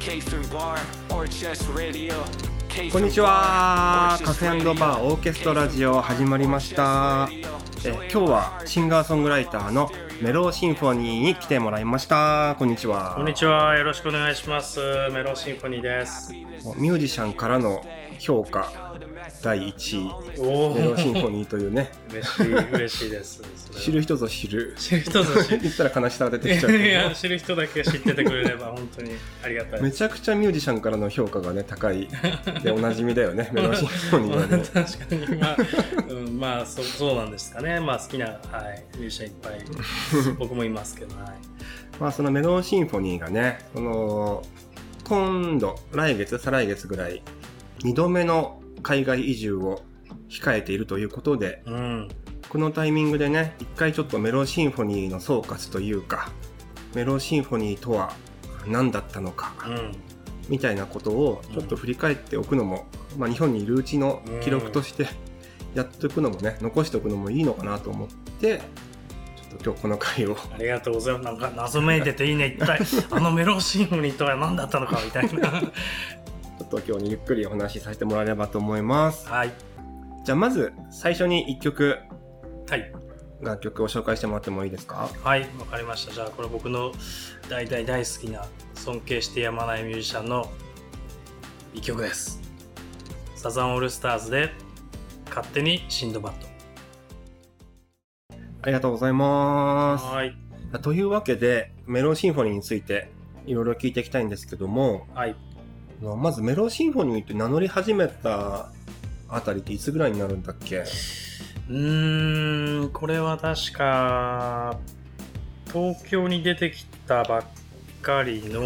こんにちは。カフェバーオーケストラジオ始まりました。え今日はシンガーソングライターのメローシンフォニーに来てもらいました。こんにちは。こんにちは。よろしくお願いします。メローシンフォニーです。ミュージシャンからの評価第1位メロシンフォニーというね。嬉しい嬉しいです。知る人ぞ知る。知る人ぞ知る。言ったら悲しさが出てきちゃういや知る人だけ知っててくれれば本当にありがたい。めちゃくちゃミュージシャンからの評価がね高い。でおなじみだよね。メロシンフォニーはね。確かに。まあ、うん、まあそそうなんですかね。まあ好きな、はい、ミュージシャンいっぱい僕もいますけどはい。まあそのメロシンフォニーがねその今度来月再来月ぐらい2度目の海外移住を控えているということで、うん、このタイミングでね一回ちょっとメロシンフォニーの総括というかメロシンフォニーとは何だったのか、うん、みたいなことをちょっと振り返っておくのも、うん、まあ、日本にいるうちの記録としてやっておくのもね残しておくのもいいのかなと思ってちょっと今日この回をありがとうございます。なんか謎めいてていいね一体 あのメロシンフォニーとは何だったのかみたいなと今日にゆっくりお話しさせてもらえればと思います。はい。じゃあまず最初に1曲、はい、楽曲を紹介してもらってもいいですか？はいわかりました。じゃあこれ僕の大大大好きな尊敬してやまないミュージシャンの1曲です。サザンオールスターズで勝手にシンドバッド。ありがとうございます。はい。というわけでメロンシンフォニーについていろいろ聞いていきたいんですけども、はい、まずメロンシンフォニーって名乗り始めたあたりっていつぐらいになるんだっけ？うーんこれは確か東京に出てきたばっかりの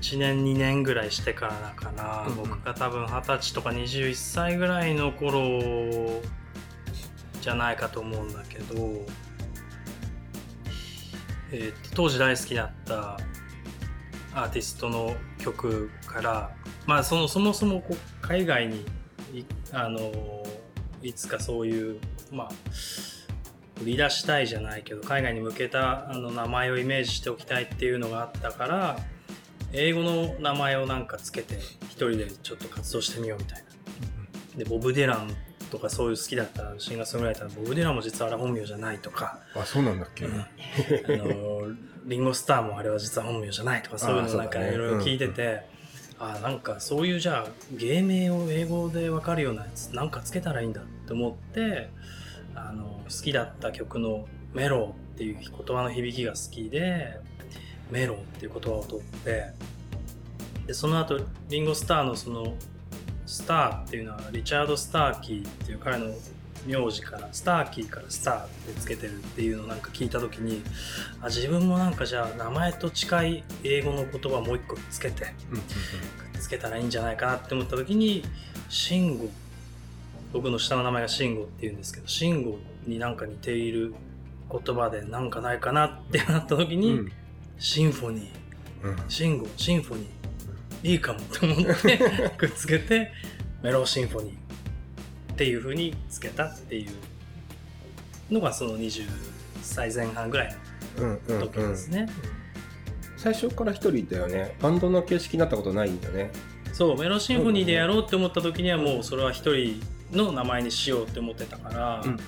1年2年ぐらいしてからだかな、うん、僕が多分二十歳とか21歳ぐらいの頃じゃないかと思うんだけど、えー、と当時大好きだったアーティストの曲からまあそのそもそもこう海外にあのいつかそういうまあ売り出したいじゃないけど海外に向けたあの名前をイメージしておきたいっていうのがあったから英語の名前をなんかつけて一人でちょっと活動してみようみたいな。でボブ・ディランとかそういう好きだったシンガーソングライターのボブ・ディランも実はあれ本名じゃないとか。あそうなんだっけ、うん、あのリンゴスターもあれは実は本名じゃないとかそういうのなんかいろいろ聞いてて、あなんかそういうじゃあ芸名を英語で分かるようなやつなんかつけたらいいんだって思ってあの好きだった曲の「メロ」っていう言葉の響きが好きで「メロ」っていう言葉を取ってでその後リンゴスターのその「スター」っていうのはリチャード・スターキーっていう彼の名字からスターキーからスターってつけてるっていうのをなんか聞いた時にあ自分もなんかじゃあ名前と近い英語の言葉もう一個つけてつけたらいいんじゃないかなって思った時に慎吾僕の下の名前が慎吾っていうんですけど慎吾になんか似ている言葉でなんかないかなってなった時に、うん、シンフォニー、慎吾シンフォニー。いいかもと思って くっつけてメローシンフォニーっていうふうにつけたっていうのがその20歳前半ぐらいの時ですね、うん。うんうん、最初から一人だよね。バンドの形式になったことないんだね。そうメロシンフォニーでやろうって思った時にはもうそれは一人の名前にしようって思ってたから、うんうん、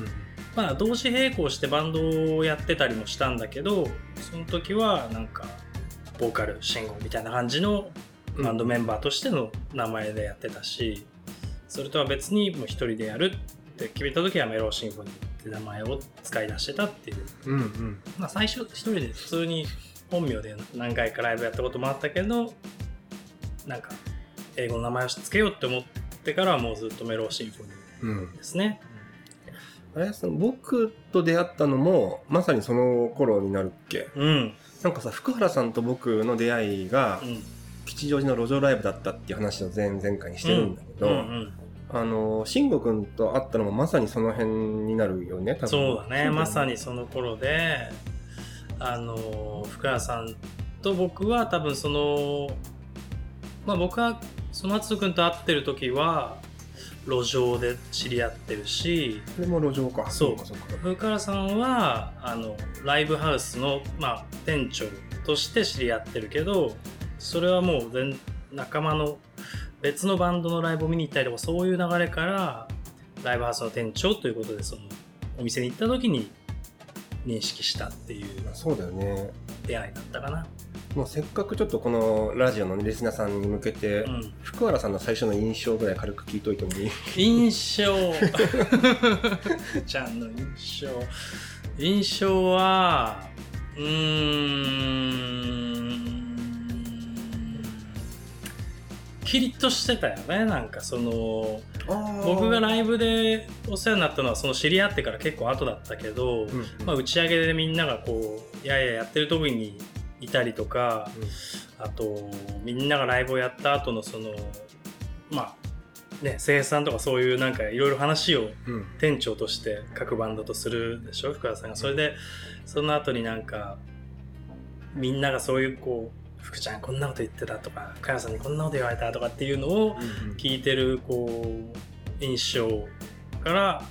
まあ同時並行してバンドをやってたりもしたんだけどその時はなんかボーカル慎吾みたいな感じのバンドメンバーとしての名前でやってたし、それとは別にもう一人でやるって決めた時はメローシンフォニーって名前を使い出してたっていう、うんうん。まあ、最初一人で普通に本名で何回かライブやったこともあったけどなんか英語の名前をつけようって思ってからはもうずっとメローシンフォニーですね。うん、あれその僕と出会ったのもまさにその頃になるっけ、うん、なんかさ福原さんと僕の出会いが、うん、吉祥寺の路上ライブだったっていう話を前々回にしてるんだけど、うんうんうんあの慎吾君と会ったのもまさにその辺になるよね多分。そうだねまさにその頃であの福原さんと僕は多分そのまあ僕はその敦君と会ってる時は路上で知り合ってるしそれも路上か。そう。福原さんはあのライブハウスの、まあ、店長として知り合ってるけどそれはもう全仲間の別のバンドのライブを見に行ったりとかそういう流れからライブハウスの店長ということでそのお店に行った時に認識したっていうそうだよね。出会いだったかな。もうせっかくちょっとこのラジオのリスナーさんに向けて、うん、福原さんの最初の印象ぐらい軽く聞いといてもいい印象。ちゃんの印象。印象はうーんキリッとしてたよねなんかその僕がライブでお世話になったのはその知り合ってから結構後だったけど、うんうん、まあ、打ち上げでみんながこういやいややってる時にいたりとか、うん、あとみんながライブをやった後のそのまあね生産とかそういうなんかいろいろ話を店長として各バンドとするでしょ福田さんが。それでその後になんかみんながそういうこう福ちゃんこんなこと言ってたとか加谷さんにこんなこと言われたとかっていうのを聞いてるこう印象から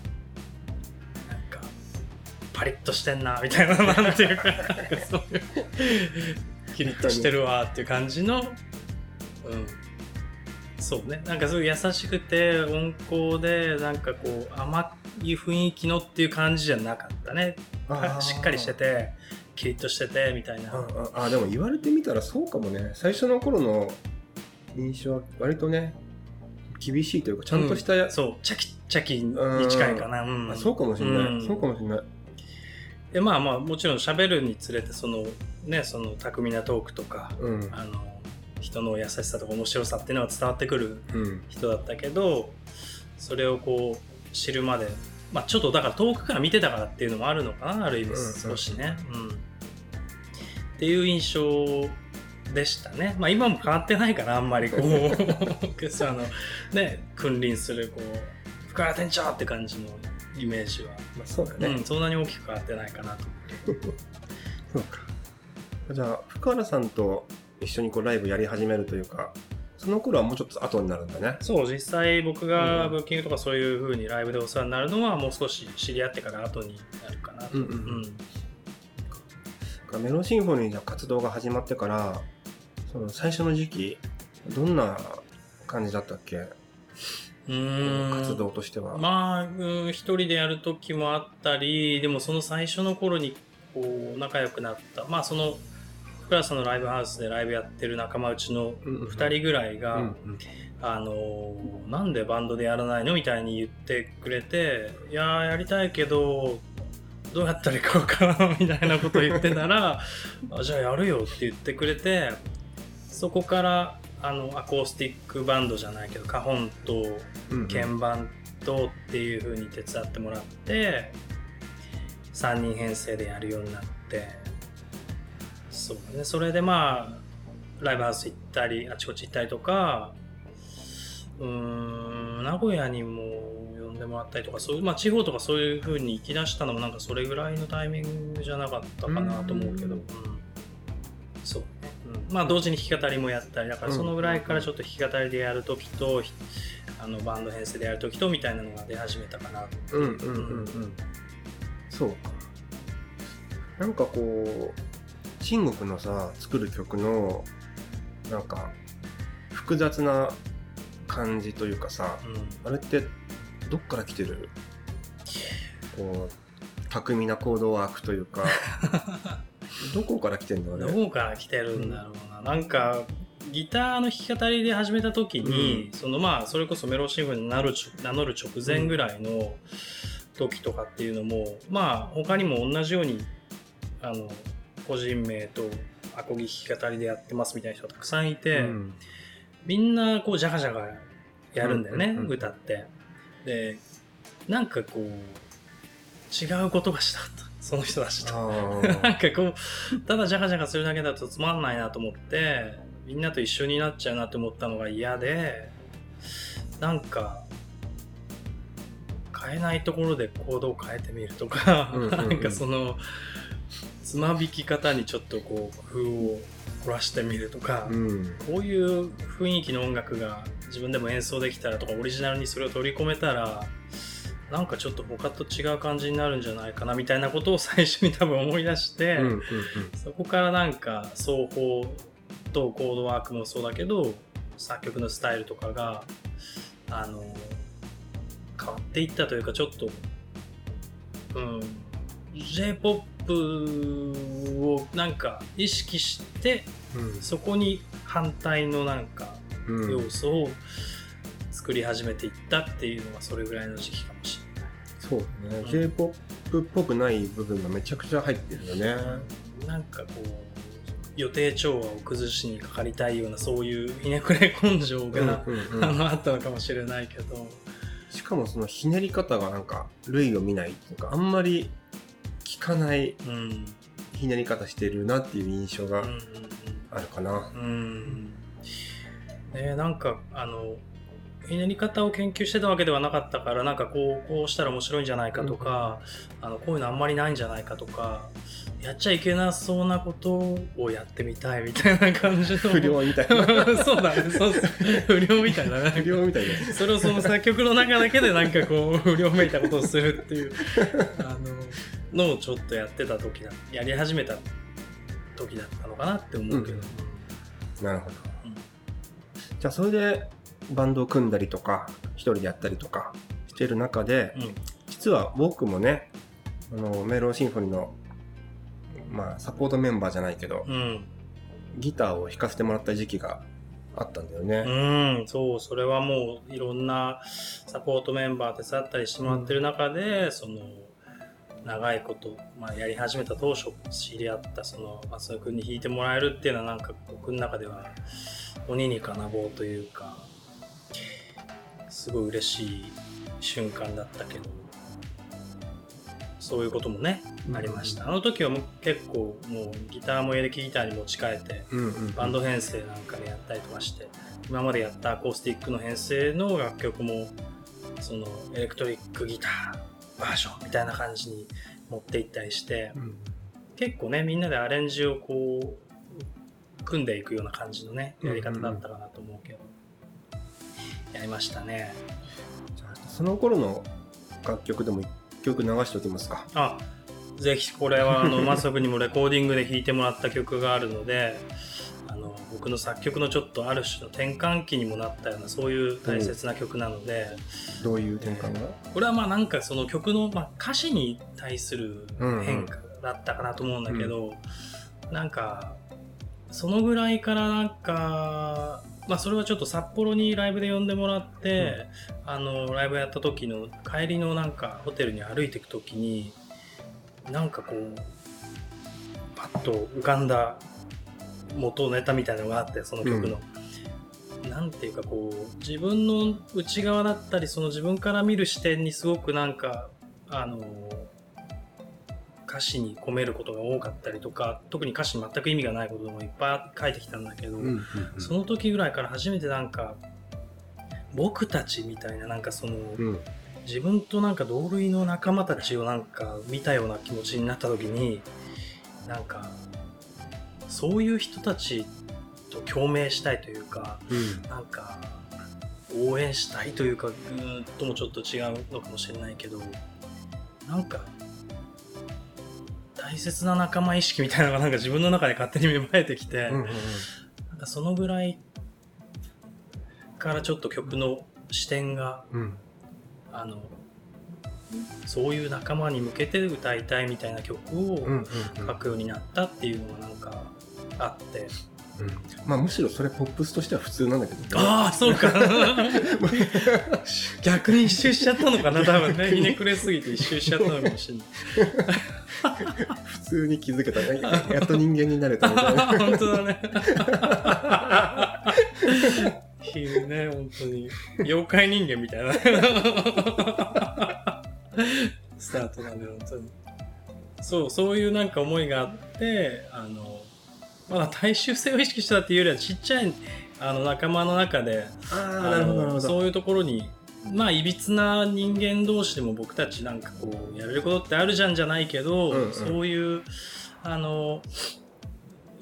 パリッとしてんなみたいななんていうか キリッとしてるわっていう感じの、うん、そうね。なんかすごい優しくて温厚でなんかこう甘い雰囲気のっていう感じじゃなかったね。しっかりしててキリッとしててみたいな。ああでも言われてみたらそうかもね。最初の頃の印象は割とね厳しいというかちゃんとした、うん、そう。チャキチャキに近いかな、うん。うん、そうかもしれない、そうかもしれない。でまあまあもちろん喋るにつれてそのねその巧みなトークとか、うん、あの人の優しさとか面白さっていうのは伝わってくる人だったけど、うん、それをこう知るまで、まあ、ちょっとだから遠くから見てたからっていうのもあるのかなある意味少しね、うん、うん、っていう印象でしたね。まあ今も変わってないかな、あんまりこう、あの、ね、君臨する、こう、深谷店長って感じのイメージは、まあ、そうだね、うん、そんなに大きく変わってないかなとそうか。じゃあ福原さんと一緒にこうライブやり始めるというかその頃はもうちょっと後になるんだね。そう実際僕がブッキングとかそういうふうにライブでお世話になるのはもう少し知り合ってから後になるかなと、うんうんうん、メロンシンフォニーの活動が始まってからその最初の時期どんな感じだったっけ？活動としては。まあ、うん、一人でやる時もあったりでもその最初の頃にこう仲良くなった。まあそのクラスのライブハウスでライブやってる仲間内の2人ぐらいが、うんうん、あのなんでバンドでやらないのみたいに言ってくれていややりたいけどどうやったらいいか分からんみたいなこと言ってたら あじゃあやるよって言ってくれてそこからあのアコースティックバンドじゃないけどカホンと鍵盤とっていう風に手伝ってもらって3人編成でやるようになってそうね。それでまあライブハウス行ったりあちこち行ったりとかうん名古屋にも呼んでもらったりとかそういう、まあ、地方とかそういう風に行きだしたのもなんかそれぐらいのタイミングじゃなかったかなと思うけど、うん、そう。まあ同時に弾き語りもやったりだからそのぐらいからちょっと弾き語りでやる時と、あのバンド編成でやる時とみたいなのが出始めたかなうんうんうんうん。そうか。なんかこう陳国のさ作る曲のなんか複雑な感じというかさ、うん、あれってどっから来てる？こう巧みなコードワークというか。どこから来てんのどこから来てるんだろうな、うん、なんかギターの弾き語りで始めた時に、うん、そのまあそれこそメロシンフに名乗る名乗る直前ぐらいの時とかっていうのも、まあ他にも同じようにあの個人名とアコギ弾き語りでやってますみたいな人たくさんいて、うん、みんなこうジャカジャカやるんだよね、うんうんうん、歌って。でなんかこう違うことがしたと。その人たちと。なんかこうただジャカジャカするだけだとつまんないなと思ってみんなと一緒になっちゃうなって思ったのが嫌でなんか変えないところで行動を変えてみるとか、うんうんうん、なんかそのつまびき方にちょっとこう工夫を凝らしてみるとか、うん、こういう雰囲気の音楽が自分でも演奏できたらとかオリジナルにそれを取り込めたらなんかちょっと他と違う感じになるんじゃないかなみたいなことを最初に 多分思い出して、うんうんうん、そこからなんか双方とコードワークもそうだけど作曲のスタイルとかがあの変わっていったというかちょっと、うん、j p o p をなんか意識して、うん、そこに反対のなんか要素を作り始めていったっていうのはそれぐらいの時期かもしれない。そうね、うん、j p o p っぽくない部分がめちゃくちゃ入ってるよね。なんかこう予定調和を崩しにかかりたいようなそういうひねくれ根性が、うんあったのかもしれないけど。しかもそのひねり方がなんか類を見ないというかあんまり効かないひねり方してるなっていう印象があるかな。うん、うんね、なんかあのひねり方を研究してたわけではなかったからなんかこうこうしたら面白いんじゃないかとか、うん、あのこういうのあんまりないんじゃないかとかやっちゃいけなそうなことをやってみたいみたいな感じの。不良みたいな。そうだねそう不良みたいな。不良みたいな。それをその作曲の中だけでなんかこう不良めいたことをするっていう。あののをちょっとやってた時だやり始めた時だったのかなって思うけど、うん、なるほど、うん、じゃあそれでバンドを組んだりとか一人でやったりとかしてる中で、うん、実は僕もねあのメロンシンフォニーの、まあ、サポートメンバーじゃないけど、うん、ギターを弾かせてもらった時期があったんだよね。うん、そう、それはもういろんなサポートメンバー手伝ったりしてもらってる中で、うん、その、長いこと、まあ、やり始めた当初知り合ったその松尾君に弾いてもらえるっていうのはなんか僕の中では鬼に金棒というかすごい嬉しい瞬間だったけどそういうこともね、ありました。あの時はもう結構もうギターもエレキギターに持ち替えて、バンド編成なんかでやったりとかして今までやったアコースティックの編成の楽曲もそのエレクトリックギターバージョンみたいな感じに持っていったりして、うん、結構ねみんなでアレンジをこう組んでいくような感じのねやり方だったかなと思うけど、やりましたね。じゃあその頃の楽曲でも一曲流しておきますか。あぜひこれはあのマスクにもレコーディングで弾いてもらった曲があるのであの僕の作曲のちょっとある種の転換期にもなったようなそういう大切な曲なので、どういう転換が、えー、これはまあなんかその曲の、まあ、歌詞に対する変化だったかなと思うんだけど、うんうん、なんかそのぐらいからなんかまあ、それはちょっと札幌にライブで呼んでもらって、うん、あのライブやった時の帰りのなんかホテルに歩いていく時になんかこうパッと浮かんだ元ネタみたいなのがあってその曲の。うん、なんていうかこう自分の内側だったりその自分から見る視点にすごくなんかあの歌詞に込めることが多かったりとか特に歌詞に全く意味がないこともいっぱい書いてきたんだけど、うんうんうん、その時ぐらいから初めてなんか僕たちみたいななんかその、うん、自分となんか同類の仲間たちをなんか見たような気持ちになった時になんかそういう人たちと共鳴したいというか、うん、なんか応援したいというかうんともちょっと違うのかもしれないけどなんか大切な仲間意識みたいなのがなんか自分の中で勝手に芽生えてきて、うんうんうん、なんかそのぐらいからちょっと曲の視点が、うん、あのそういう仲間に向けて歌いたいみたいな曲を書くようになったっていうのがなんかあって。うん、まあむしろそれポップスとしては普通なんだけど、ね、ああそうか。逆に一周しちゃったのかな多分ね。ひねくれすぎて一周しちゃったのかもしれない。普通に気づけたね。やっと人間になれたみたいな。本当だね。昼ね本当に。妖怪人間みたいなスタートなんで本当に。そうそういうなんか思いがあってあのまだ大衆性を意識したっていうよりはちっちゃいあの仲間の中でそういうところにまあいびつな人間同士でも僕たちなんかこうやれることってあるじゃんじゃないけど、うんうん、そういうあの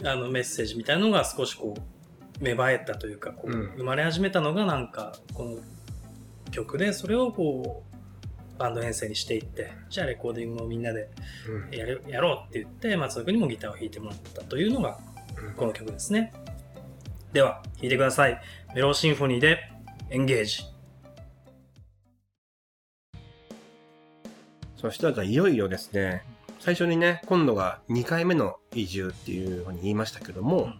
あのメッセージみたいなのが少しこう芽生えたというかこう、生まれ始めたのがなんかこの曲でそれをこうバンド編成にしていってじゃあレコーディングもみんなでやる、やろうって言って松尾君にもギターを弾いてもらったというのがこの曲ですね。では聴いてください。メローシンフォニーでエンゲージ。そしたらいよいよですね最初にね今度が2回目の移住っていうふうに言いましたけども、うんうん。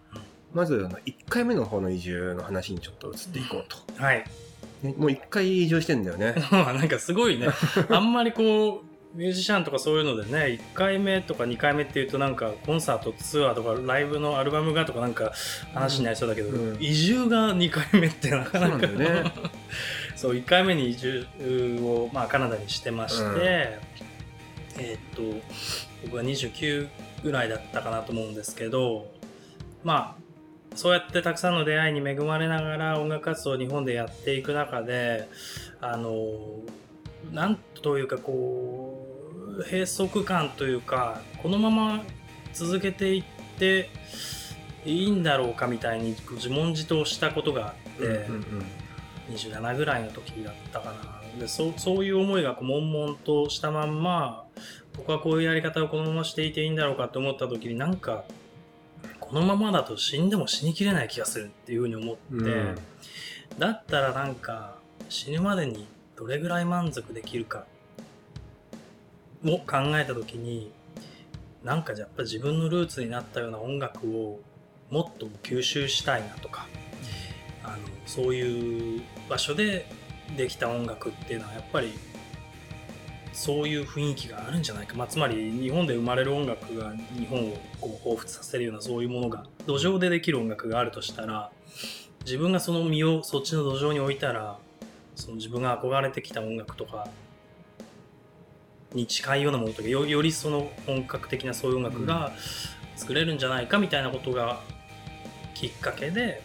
まずあの1回目の方の移住の話にちょっと移っていこうと、はい。ねもう1回移住してんだよね。なんかすごいね。あんまりこうミュージシャンとかそういうのでね1回目とか2回目っていうとなんかコンサートツアーとかライブのアルバムがとかなんか話になりそうだけど、うん。移住が2回目ってなかなか。そうなんだよね。そう1回目に移住を、まあ、カナダにしてまして、うん。えーっと僕は29ぐらいだったかなと思うんですけどまあそうやってたくさんの出会いに恵まれながら音楽活動を日本でやっていく中であのなんというかこう閉塞感というかこのまま続けていっていいんだろうかみたいに自問自答したことがあって、うんうん27ぐらいの時だったかな。でそそういう思いがこう悶々としたまんま僕はこういうやり方をこのまましていていいんだろうかと思った時になんかこのままだと死んでも死にきれない気がするっていうふうに思って、うん。だったらなんか死ぬまでにどれぐらい満足できるかを考えた時になんかやっぱ自分のルーツになったような音楽をもっと吸収したいなとかあのそういう場所でできた音楽っていうのはやっぱりそういう雰囲気があるんじゃないか、まあ、つまり日本で生まれる音楽が日本をこう彷彿させるようなそういうものが土壌でできる音楽があるとしたら自分がその身をそっちの土壌に置いたらその自分が憧れてきた音楽とかに近いようなものとかよよりその本格的なそういう音楽が作れるんじゃないかみたいなことがきっかけで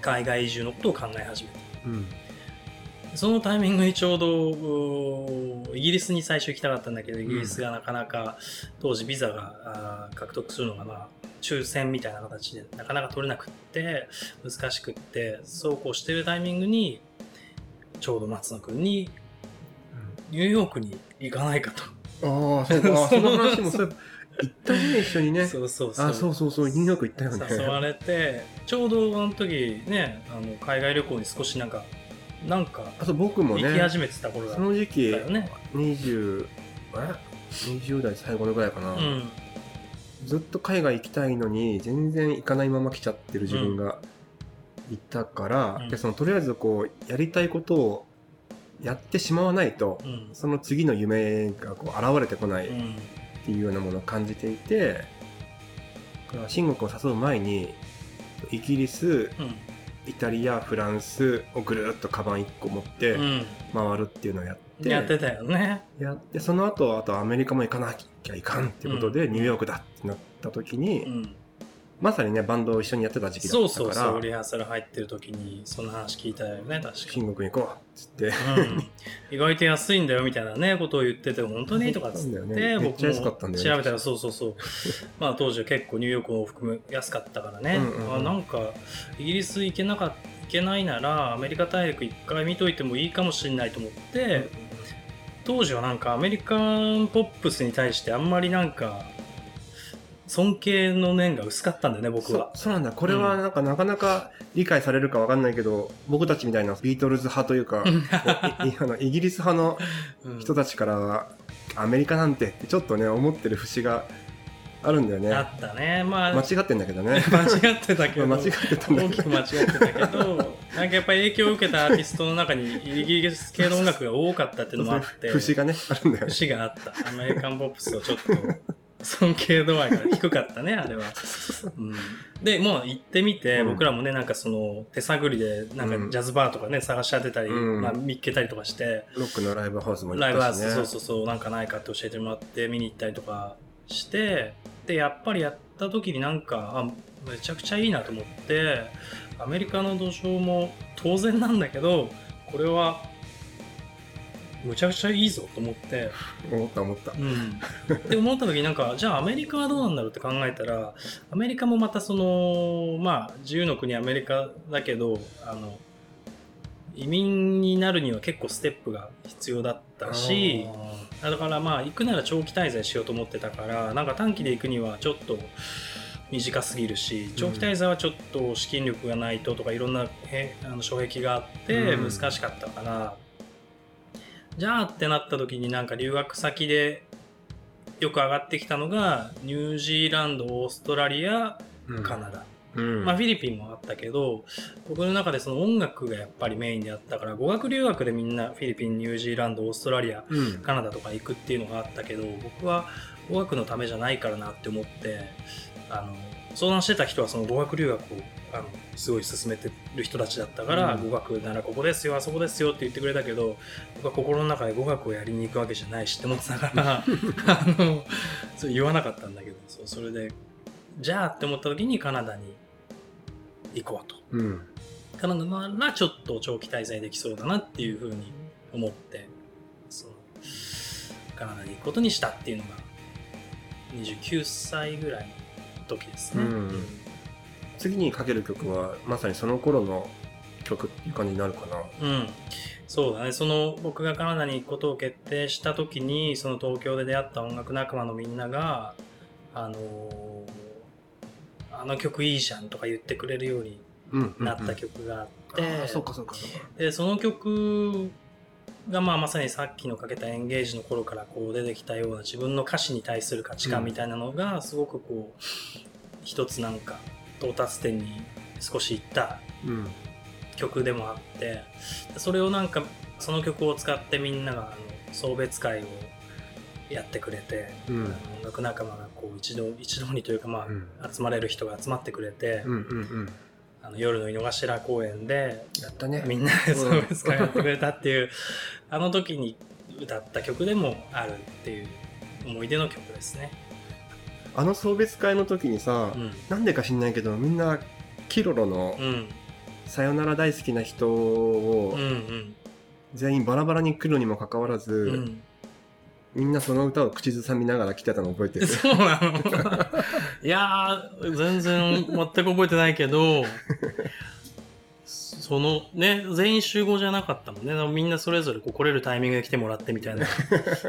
海外移住のことを考え始めた。うんそのタイミングにちょうどイギリスに最初行きたかったんだけどイギリスがなかなか当時ビザが獲得するのがまあ抽選みたいな形でなかなか取れなくって難しくってそうこうしてるタイミングにちょうど松野君にニューヨークに行かないかと。ああそうか。あその話もそう行ったね一緒にね。そうそうそう。あそうそうそうニューヨーク行ったよね。誘われてちょうどあの時ねあの海外旅行に少しなんかなんかあそう僕もね行き始めてた頃だそっの時期たよね。20え20代最後のぐらいかな、うん。ずっと海外行きたいのに全然行かないまま来ちゃってる自分がいたから、うん。でそのとりあえずこうやりたいことをやってしまわないと、うん。その次の夢がこう現れてこないっうん。ていうようなものを感じていて、だから慎吾君を誘う前にイギリスうんイタリアフランスをぐるっとカバン1個持ってうん。回るっていうのをやって、やってたよね。やってその後あとアメリカも行かなきゃいかんっていうことで、うん。ニューヨークだってなった時に、うんまさにねバンドを一緒にやってた時期だそうったから。そうそうリハーサル入ってる時にその話聞いたよね確か慎吾君行こうっつって、うん、意外と安いんだよみたいなねことを言ってて本当にとかっつって、ね。めっちゃ安かったんだよね。調べたらそうそうそう。まあ当時は結構ニューヨークを含む安かったからね、うんうんうん。あなんかイギリス行けなか行けないならアメリカ大陸一回見といてもいいかもしれないと思って、当時はなんかアメリカンポップスに対してあんまりなんか尊敬の念が薄かったんだよね僕は。そうなんだ。これはなんかなかなか理解されるかわかんないけど僕たちみたいなビートルズ派というかあのイギリス派のうん。人たちからはアメリカなんてちょっとね思ってる節があるんだよね。あったね。まあ間違ってんだけどね。間違ってたけど。間違ってたんだけど。大きく間違ってたけどなんかやっぱり影響を受けたアーティストの中にイギリス系の音楽が多かったっていうのもあって節がねあるんだよね。節があった。アメリカンポップスをちょっと尊敬度合いが低かったね あれは、うん、でもう行ってみて、うん。僕らもねなんかその手探りでなんうん。かジャズバーとかね探し当てたり、うん。まあ、見っけたりとかして。ロックのライブハウスも行ライブハウったしねスそうそうそうなんかないかって教えてもらって見に行ったりとかしてでやっぱりやった時になんかあめちゃくちゃいいなと思ってアメリカの土壌も当然なんだけどこれはむちゃくちゃいいぞと思って、思った思った。うん、で思った時になんか じゃあアメリカはどうなんだろうって考えたらアメリカもまたそのまあ自由の国アメリカだけどあの移民になるには結構ステップが必要だったしだからまあ行くなら長期滞在しようと思ってたからなんか短期で行くにはちょっと短すぎるし長期滞在はちょっと資金力がないととかいろんなへあの障壁があってうん。難しかったから、じゃあってなった時になんか留学先でよく上がってきたのがニュージーランドオーストラリアうん。カナダ、うん。まあ、フィリピンもあったけど僕の中でその音楽がやっぱりメインであったから語学留学でみんなフィリピンニュージーランドオーストラリアうん。カナダとか行くっていうのがあったけど僕は語学のためじゃないからなって思ってあの相談してた人はその語学留学をあのすごい進めてる人たちだったから、うん語学ならここですよあそこですよって言ってくれたけど僕は心の中で語学をやりに行くわけじゃないしって思ってたから あのそう言わなかったんだけどそうそれでじゃあって思った時にカナダに行こうと。うんカナダならちょっと長期滞在できそうだなっていうふうに思ってそのカナダに行くことにしたっていうのが29歳ぐらいの時ですね。うん次にかける曲はまさにその頃の曲っていう感じになるかな。うん、そうだね。その僕がカナダに行くことを決定した時にその東京で出会った音楽仲間のみんながあのーあの曲いいじゃんとか言ってくれるようにうんなった曲があって、ああそうかそうかそうか。でその曲がまあまさにさっきのかけたエンゲージの頃からこう出てきたような自分の歌詞に対する価値観みたいなのがすごくこう一つなんか到達点に少しいったうん。曲でもあってそれをなんかその曲を使ってみんながあの送別会をやってくれて、うん。音楽仲間がこう一度一度にというかまあ、うん。集まれる人が集まってくれて、うんうんうん。あの夜の井の頭公園でやったね。みんなで送別会やってくれたっていう、あの時に歌った曲でもあるっていう思い出の曲ですね。あの送別会の時にさ、うん。なんでか知んないけどみんなキロロのうん。「さよなら大好きな人」を。全員バラバラに来るにもかかわらず、うん。みんなその歌を口ずさみながら来てたの覚えてる？そうなの いやー、全然全く覚えてないけど、そのね、全員集合じゃなかったもんね。みんなそれぞれこう来れるタイミングで来てもらってみたいな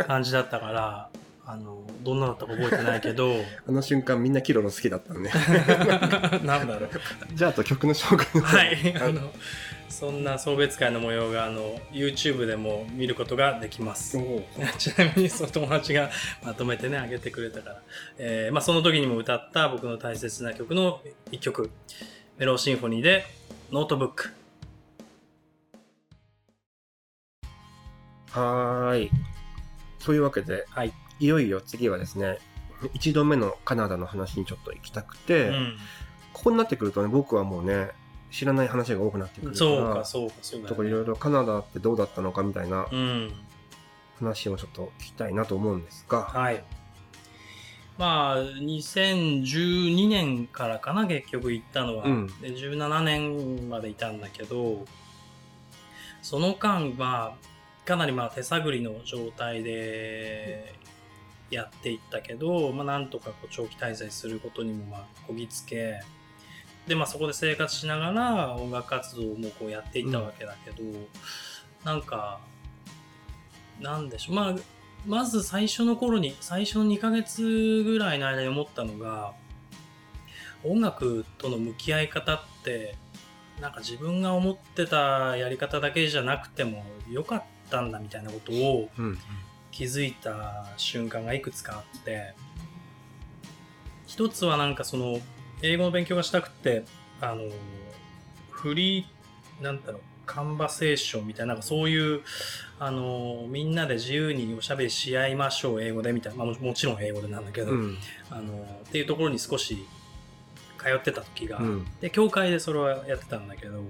感じだったから、あの、どんなだったか覚えてないけど、あの瞬間みんなキロロ好きだったのね なんだろう。じゃああと曲の紹介はい、あの、そんな送別会の模様が、あの、YouTube でも見ることができます。ちなみにその友達がまとめてね、あげてくれたから。えーまあその時にも歌った僕の大切な曲の一曲、メローシンフォニーで、ノートブック。はーいというわけではい。いよいよ次はですね1度目のカナダの話にちょっと行きたくて、ここになってくるとね僕はもうね知らない話が多くなってくうん。るからそうか、そうか、そうかいろよ、いろカナダってどうだったのかみたいなうん。話をちょっと聞きたいなと思うんですが、はい。まあ、2012年からかな、結局行ったのは。うんで17年までいたんだけど、その間は、かなりまあ手探りの状態でやっていったけど、まあ、なんとかこう長期滞在することにもまあこぎつけ、で、まあ、そこで生活しながら音楽活動もこうやっていったわけだけど、なんか、なんでしょう、まあ、まず最初の頃に、最初の2ヶ月ぐらいの間に思ったのが、音楽との向き合い方って、なんか自分が思ってたやり方だけじゃなくてもよかったんだみたいなことをうん。気づいた瞬間がいくつかあって、一つはなんかその、英語の勉強がしたくて、あの、フリー、なんだろう、カンバセーションみたいな、なんかそういう、あの、みんなで自由におしゃべりし合いましょう、英語でみたいな、まあももちろん英語でなんだけど、うん。あの、っていうところに少し通ってた時が、うん。で、教会でそれはやってたんだけど、ま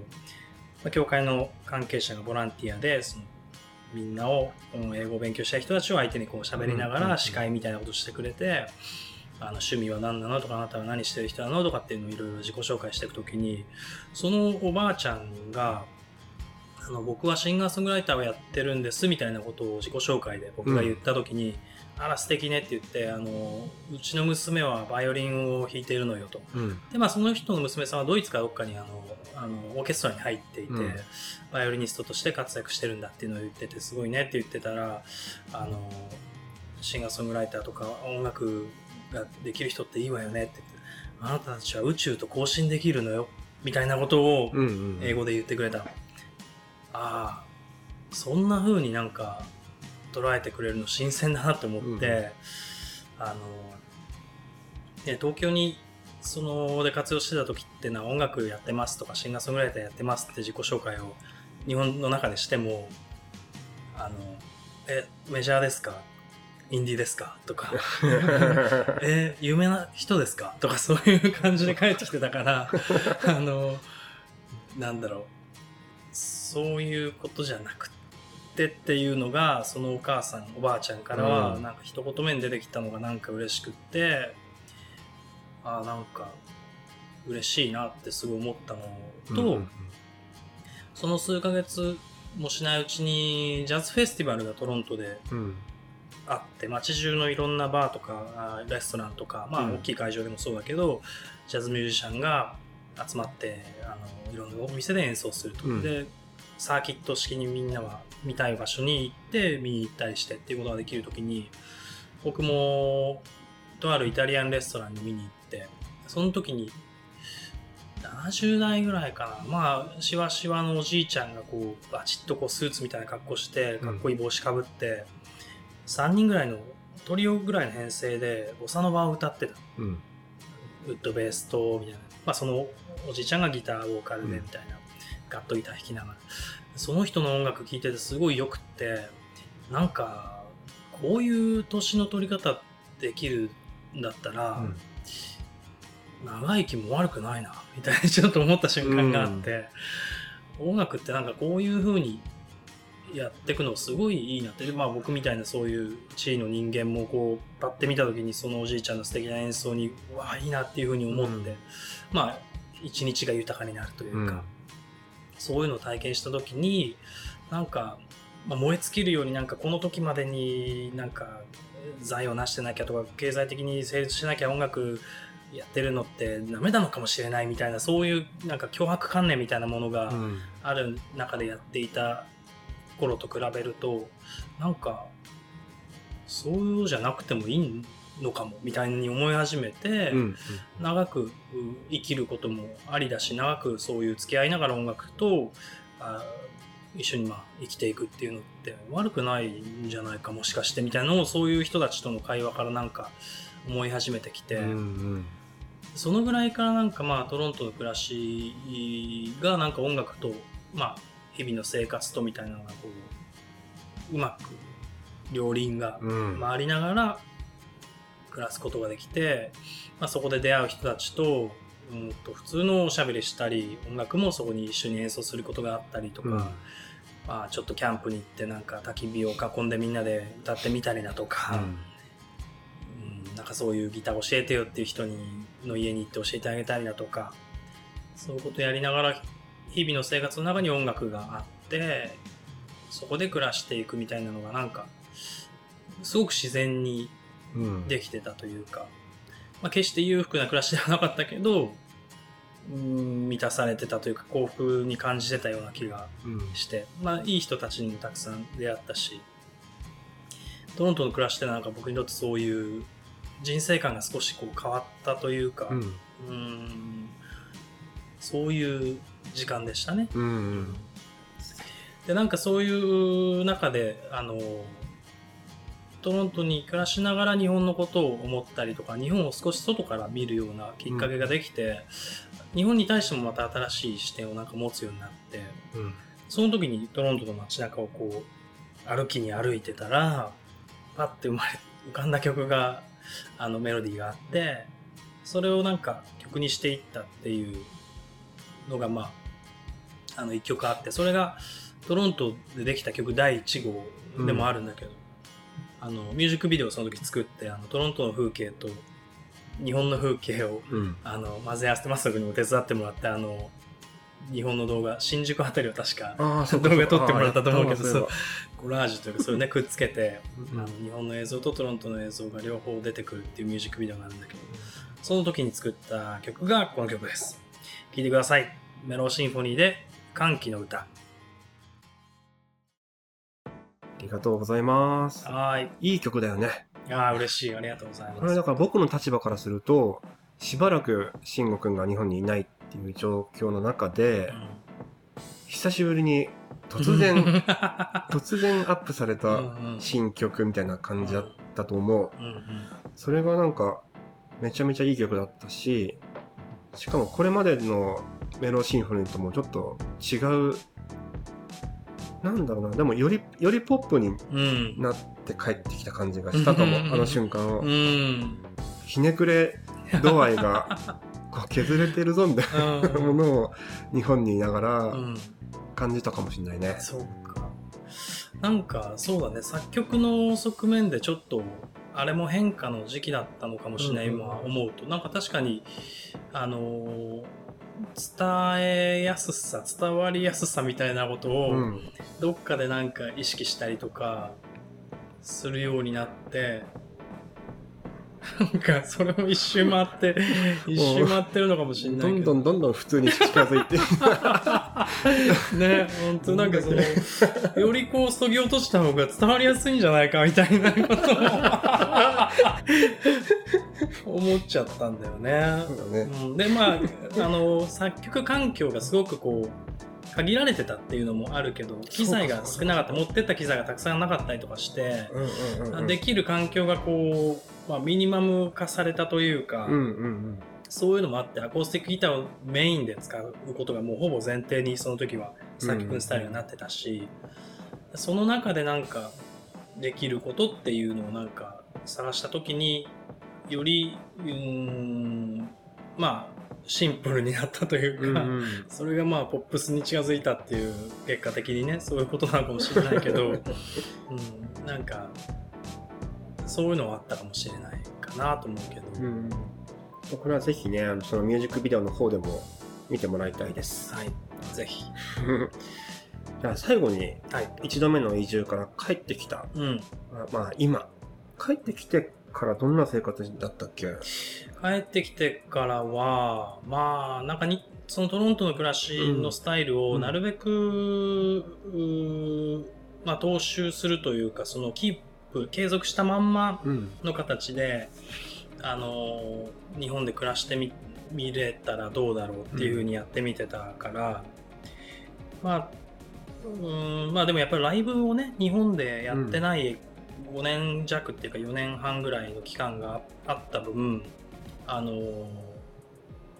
あ、教会の関係者がボランティアで、そのみんなをうん英語を勉強したい人たちを相手にこう喋りながら司会みたいなことをしてくれて、あの趣味は何なのとかあなたは何してる人なのとかっていうのをいろいろ自己紹介していくときにそのおばあちゃんがあの僕はシンガーソングライターをやってるんですみたいなことを自己紹介で僕が言ったときに、あら素敵ねって言ってあのうちの娘はバイオリンを弾いているのよと。うん。でまあその人の娘さんはドイツかどっかにあのあのオーケストラに入っていて、うん。バイオリニストとして活躍してるんだっていうのを言っててすごいねって言ってたらあのシンガーソングライターとか音楽ができる人っていいわよねって言ってあなたたちは宇宙と交信できるのよみたいなことをうんうん。英語で言ってくれた。の、ああそんな風になんか捉えてくれるの新鮮だなと思って、うんあのね東京にそので活用してた時っていうのは音楽やってますとかシンガーソングライターやってますって自己紹介を日本の中でしてもあのえメジャーですか？インディーですか？とか。え有名な人ですか？とかそういう感じで帰ってきてたからあのなんだろう。そういうことじゃなくてっていうのがそのお母さんおばあちゃんからはうん。なんか一言目に出てきたのがなんか嬉しくってあなんか嬉しいなってすごい思ったのと、うんうんその数ヶ月もしないうちにジャズフェスティバルがトロントでうん。あって街中のいろんなバーとかあレストランとか、まあ、うん。大きい会場でもそうだけど、ジャズミュージシャンが集まってあのいろんなお店で演奏すると、うん。でサーキット式にみんなは見たい場所に行って見に行ったりしてっていうことができる時に僕もとあるイタリアンレストランに見に行ってその時に70代ぐらいかな。まあしわしわのおじいちゃんがこうバチッとこうスーツみたいな格好してかっこいい帽子かぶって、3人ぐらいのトリオぐらいの編成でボサノバを歌ってた。うん。ウッドベースとみたいな、まあ、そのおじいちゃんがギターボーカルでうんみたいな、ガットギター弾きながら。その人の音楽聴いててすごいよくってなんかこういう年の取り方できるんだったら、うん。長生きも悪くないなみたいにちょっと思った瞬間があって、音楽ってなんかこういう風にやっていくのすごいいいなって。でまあ僕みたいなそういう地位の人間もこうパッて見た時にそのおじいちゃんの素敵な演奏にうわあいいなっていう風に思って、うん。まあ一日が豊かになるというか、うんそういうのを体験した時になんか、まあ、燃え尽きるようになんかこの時までになんか財を成してなきゃとか経済的に成立しなきゃ音楽やってるのってダメなのかもしれないみたいなそういうなんか脅迫観念みたいなものがうん。ある中でやっていた頃と比べるとなんかそういうのじゃなくてもいいのかもみたいに思い始めて、うん長くう生きることもありだし長くそういう付き合いながら音楽とあ一緒にまあ生きていくっていうのって悪くないんじゃないかもしかしてみたいなのをそういう人たちとの会話からなんか思い始めてきて、うんうん。そのぐらいからなんかまあトロントの暮らしがなんか音楽とまあ日々の生活とみたいなのがこううまく両輪がうん。回りながら暮らすことができて、まあ、そこで出会う人たちと,、うん、と普通のおしゃべりしたり音楽もそこに一緒に演奏することがあったりとか、うん。まあ、ちょっとキャンプに行ってなんか焚き火を囲んでみんなで歌ってみたりだとか、うん。なんかそういうギター教えてよっていう人にの家に行って教えてあげたりだとかそういうことやりながら日々の生活の中に音楽があってそこで暮らしていくみたいなのがなんかすごく自然にうんできてたというか、まあ、決して裕福な暮らしではなかったけどうん満たされてたというか幸福に感じてたような気がうん。して、まあ、いい人たちにもたくさん出会ったし。トロントの暮らしってなんか僕にとってそういう人生観が少しこう変わったというか、うん。うんそういう時間でしたね。うんうん。でなんかそういう中であのトロントに暮らしながら日本のことを思ったりとか日本を少し外から見るようなきっかけができて、日本に対してもまた新しい視点をなんか持つようになってうん。その時にトロントの街中をこう歩きに歩いてたらパッて生まれ浮かんだ曲があのメロディーがあってそれをなんか曲にしていったっていうのがまああの一曲あってそれがトロントでできた曲第1号でもあるんだけど、あのミュージックビデオをその時作ってあのトロントの風景と日本の風景をうん。あの混ぜ合わせてマスタ君にも手伝ってもらってあの日本の動画新宿あたりを確か動画撮ってもらったと思うけどあやったわコラージュというかそれをねくっつけて、うん。あの日本の映像とトロントの映像が両方出てくるっていうミュージックビデオがあるんだけどその時に作った曲がこの曲です。聴いてください。メローシンフォニーで歓喜の歌りがとうございます。はーい。いい曲だよね。ああ嬉しい。ありがとうございこれますだから僕の立場からするとしばらく慎吾くんが日本にいないっていう状況の中で、久しぶりに突然 突然アップされた新曲みたいな感じだったと思う、それがなんかめちゃめちゃいい曲だったししかもこれまでのメロシンフォニーともちょっと違うなんだろうな。でもよりよりポップになって帰ってきた感じがしたかも、あの瞬間を、ひねくれ度合いが こう削れてるぞみたいなものを日本にいながら感じたかもしれないね、そうか。なんかそうだね。作曲の側面でちょっとあれも変化の時期だったのかもしれない、今思うと。なんか確かにあのー伝えやすさ伝わりやすさみたいなことをどっかでなんか意識したりとかするようになってなんかそれも一周回って一周回ってるのかもしれないけど。どんどんどんどん普通に近づいて ね本当なんかその よりこうそぎ落とした方が伝わりやすいんじゃないかみたいなことを 思っちゃったんだよね。ね。うん、でまああの作曲環境がすごくこう限られてたっていうのもあるけど機材が少なかった持ってった機材がたくさんなかったりとかして、できる環境がこう、まあ、ミニマム化されたというか、そういうのもあってアコースティックギターをメインで使うことがもうほぼ前提にその時は作曲のスタイルになってたし、その中でなんかできることっていうのをなんか探した時によりうんまあシンプルになったというか、うんうん、それがまあポップスに近づいたっていう結果的にねそういうことなのかもしれないけど、うん、なんかそういうのはあったかもしれないかなと思うけど、うん、これはぜひねあのそのミュージックビデオの方でも見てもらいたいです。はい。ぜひ。じゃあ最後に1度目の移住から帰ってきた、うん、まあ今。帰ってきてからどんな生活だったっけ？帰ってきてからは、まあ、なんかに、そのトロントの暮らしのスタイルをなるべく、うん、まあ、踏襲するというか、そのキープ、継続したまんまの形で、うん、あの、日本で暮らしてみ、見れたらどうだろうっていうふうにやってみてたから、うん、まあ、うんまあでもやっぱりライブをね日本でやってない5年弱っていうか4年半ぐらいの期間があった分あの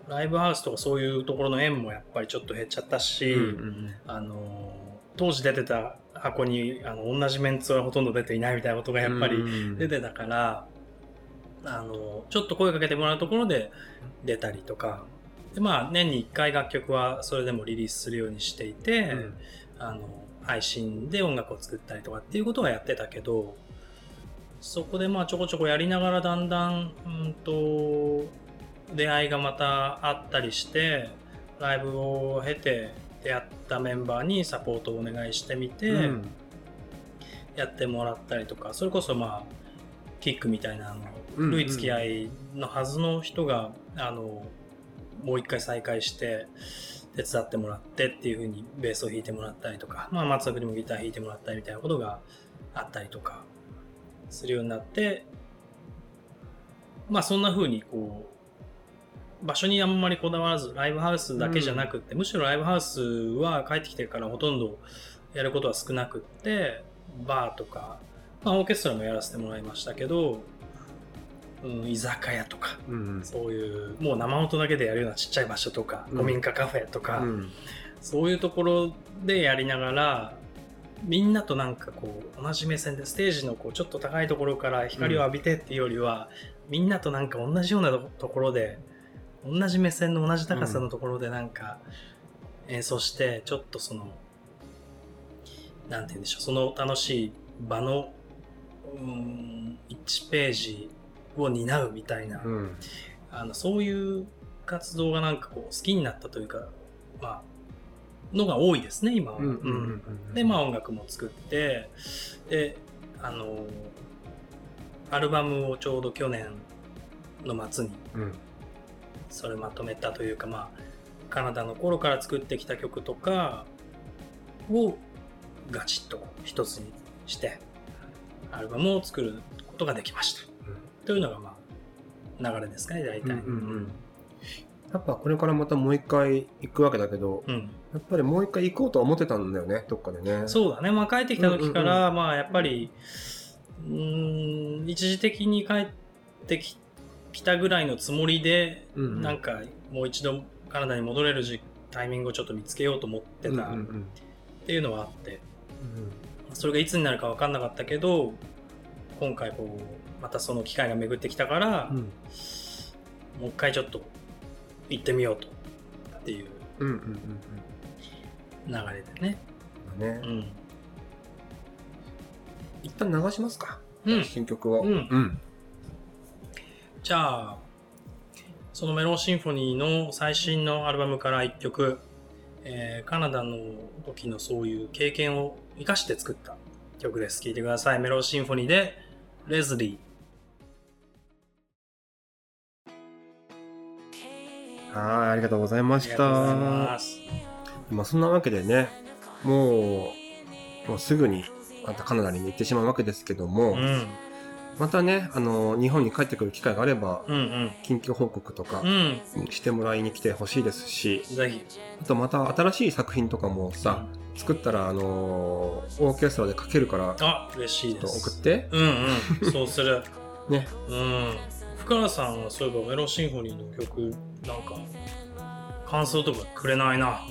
ライブハウスとかそういうところの縁もやっぱりちょっと減っちゃったし、うんうん、あの当時出てた箱にあの同じメンツはほとんど出ていないみたいなことがやっぱり出てたから、あのちょっと声かけてもらうところで出たりとか。でまあ年に1回楽曲はそれでもリリースするようにしていて、うん、あの配信で音楽を作ったりとかっていうことはやってたけどそこでまあちょこちょこやりながらだんだん、うんと、出会いがまたあったりして、ライブを経て出会ったメンバーにサポートをお願いしてみて、うん、やってもらったりとか、それこそまあ、キックみたいなあの、古い付き合いのはずの人が、あの、もう一回再会して、手伝ってもらってっていう風にベースを弾いてもらったりとか、まあ松田にもギター弾いてもらったりみたいなことがあったりとか、するようになって、まあそんな風にこう、場所にあんまりこだわらず、ライブハウスだけじゃなくて、うん、むしろライブハウスは帰ってきてからほとんどやることは少なくって、バーとか、まあオーケストラもやらせてもらいましたけど、うん、居酒屋とか、うん、そういうもう生音だけでやるようなちっちゃい場所とか、古民家カフェとか、うん、そういうところでやりながらみんなとなんかこう同じ目線でステージのこうちょっと高いところから光を浴びてっていうよりは、うん、みんなとなんか同じようなところで同じ目線の同じ高さのところでなんか演奏してちょっとそのなんて言うんでしょうその楽しい場のうん1ページを担うみたいな、うん、あのそういう活動がなんかこう好きになったというかまあのが多いですね、今は。で、まあ音楽も作って、で、あの、アルバムをちょうど去年の末に、それまとめたというか、まあ、カナダの頃から作ってきた曲とかをガチッと一つにして、アルバムを作ることができました。というのが、まあ、流れですかね大体、うんうんうん。やっぱこれからまたもう一回行くわけだけど、うん。やっぱりもう一回行こうとは思ってたんだよね、どっかでね。そうだね、まあ、帰ってきた時から、まあやっぱりうーん一時的に帰ってききたぐらいのつもりで、うんうん。なんかもう一度カナダに戻れるじタイミングをちょっと見つけようと思ってたっうんうんうん。ていうのはあって、それがいつになるか分かんなかったけど今回こうまたその機会が巡ってきたから、うん。もう一回ちょっと行ってみようと。っていう。流れでね。うんね。うん。一旦流しますか、うん。新曲を。うん。ん。じゃあ、そのメロンシンフォニーの最新のアルバムから1曲、えーカナダの時のそういう経験を生かして作った曲です。聴いてください。メロンシンフォニーで、レズリはい、ありがとうございました。まあそんなわけでね、もう、もうすぐにまたカナダに行ってしまうわけですけども、うん。またね、あの、日本に帰ってくる機会があれば、うんうん。近況報告とかうん。してもらいに来てほしいですし、ぜひ。あとまた新しい作品とかもさ、作ったら、あのオーケストラでかけるから、あ、嬉しいです。送って、うんうん。そうする。ね。うん。深原さんはそういえばメロンシンフォニーの曲、なんか、感想とかくれないな。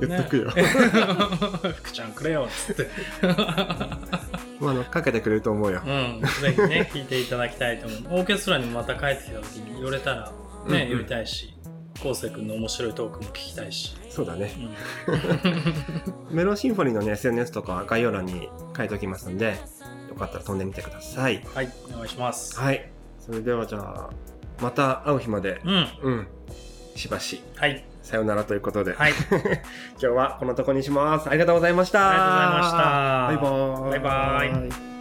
言っとくよ。福ちゃんくれよっつって。まあ、あの、かけてくれると思うよ。うん、ぜひね、聴いていただきたいと思う。オーケストラにもまた帰ってきた時に寄れたらね、うんうん寄りたいし、昴生君の面白いトークも聞きたいし。そうだね。うん、メロンシンフォニーのね、SNS とか概要欄に書いておきますんで、よかったら飛んでみてください。はい、お願いします。はい。それではじゃあ、また会う日まで、うん、うん、しばし、はい、さよならということで、はい。今日はこのとこにします。ありがとうございました。ありがとうございましたバイバーイ。バイバーイ。